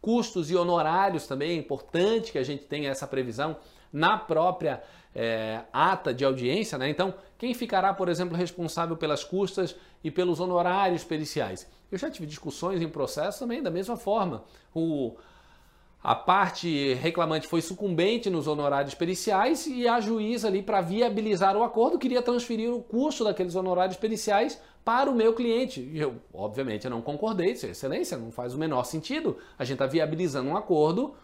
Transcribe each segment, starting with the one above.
custos e honorários também, é importante que a gente tenha essa previsão na própria é, ata de audiência, né? Então, quem ficará, por exemplo, responsável pelas custas e pelos honorários periciais? Eu já tive discussões em processo também da mesma forma. O, a parte reclamante foi sucumbente nos honorários periciais e a juíza ali para viabilizar o acordo queria transferir o custo daqueles honorários periciais para o meu cliente. E eu, obviamente, não concordei, disse, excelência, não faz o menor sentido. A gente está viabilizando um acordo.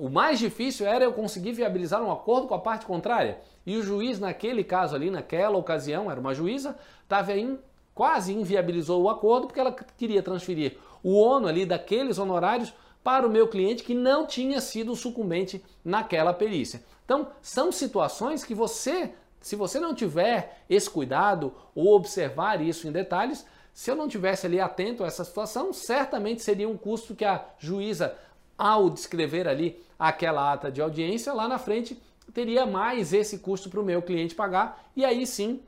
O mais difícil era eu conseguir viabilizar um acordo com a parte contrária. E o juiz, naquele caso ali, naquela ocasião, era uma juíza, estava em, quase inviabilizou o acordo porque ela queria transferir o ONU ali daqueles honorários para o meu cliente que não tinha sido sucumbente naquela perícia. Então, são situações que você se você não tiver esse cuidado ou observar isso em detalhes, se eu não tivesse ali atento a essa situação, certamente seria um custo que a juíza, ao descrever ali aquela ata de audiência, lá na frente teria mais esse custo para o meu cliente pagar e aí sim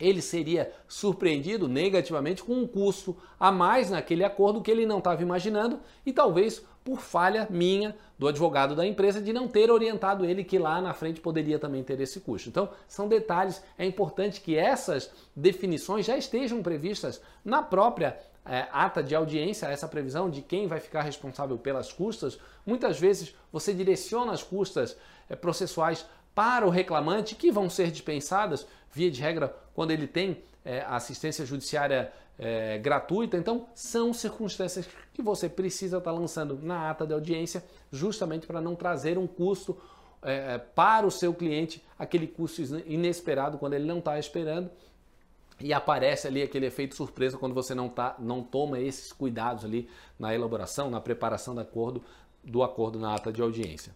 ele seria surpreendido negativamente com um custo a mais naquele acordo que ele não estava imaginando e talvez por falha minha do advogado da empresa de não ter orientado ele que lá na frente poderia também ter esse custo. Então, são detalhes, é importante que essas definições já estejam previstas na própria é, ata de audiência, essa previsão de quem vai ficar responsável pelas custas. Muitas vezes você direciona as custas é, processuais para o reclamante, que vão ser dispensadas, via de regra, quando ele tem é, assistência judiciária é, gratuita. Então, são circunstâncias que você precisa estar lançando na ata de audiência, justamente para não trazer um custo é, para o seu cliente, aquele custo inesperado quando ele não está esperando. E aparece ali aquele efeito surpresa quando você não, tá, não toma esses cuidados ali na elaboração, na preparação do acordo, do acordo na ata de audiência.